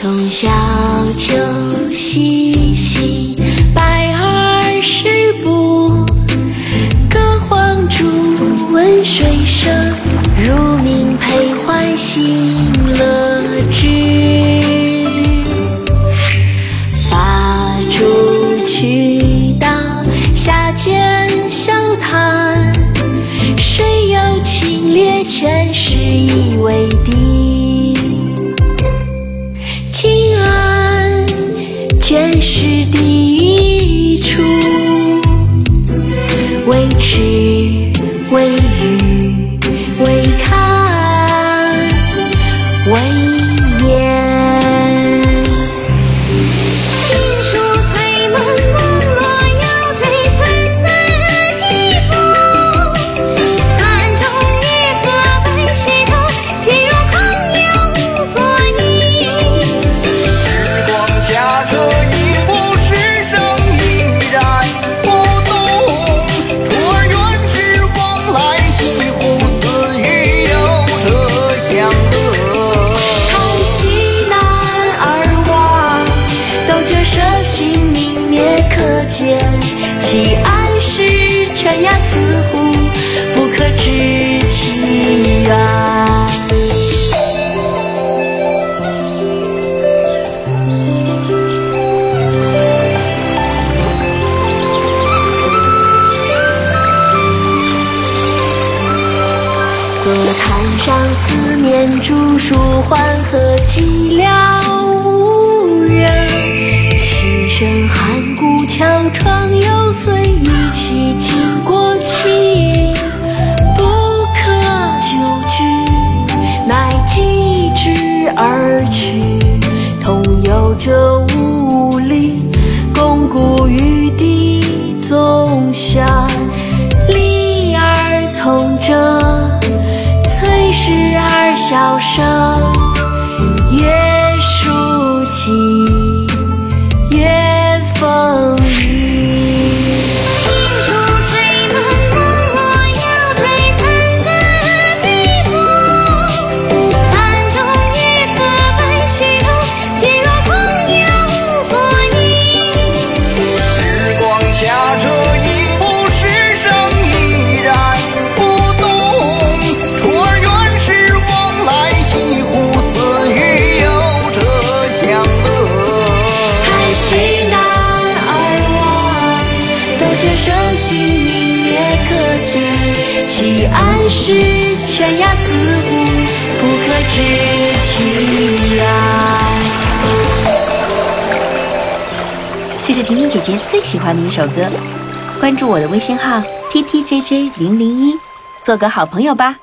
从小丘西行百二十步隔篁竹闻水声如鸣佩环心乐之把竹取道下见笑谈水尤清冽全是卷石第一处，为池见。其岸是泉崖慈湖，不可知其源。坐滩上四面竹树缓和寂而去。同游者无力，共孤于地纵轩，立而从者。崔氏而箫声，月书尽，斗者舍性泯灭可见。其岸是悬崖刺骨，不可知其然。这是婷婷姐姐最喜欢的一首歌，关注我的微信号 t t j j 零零一，做个好朋友吧。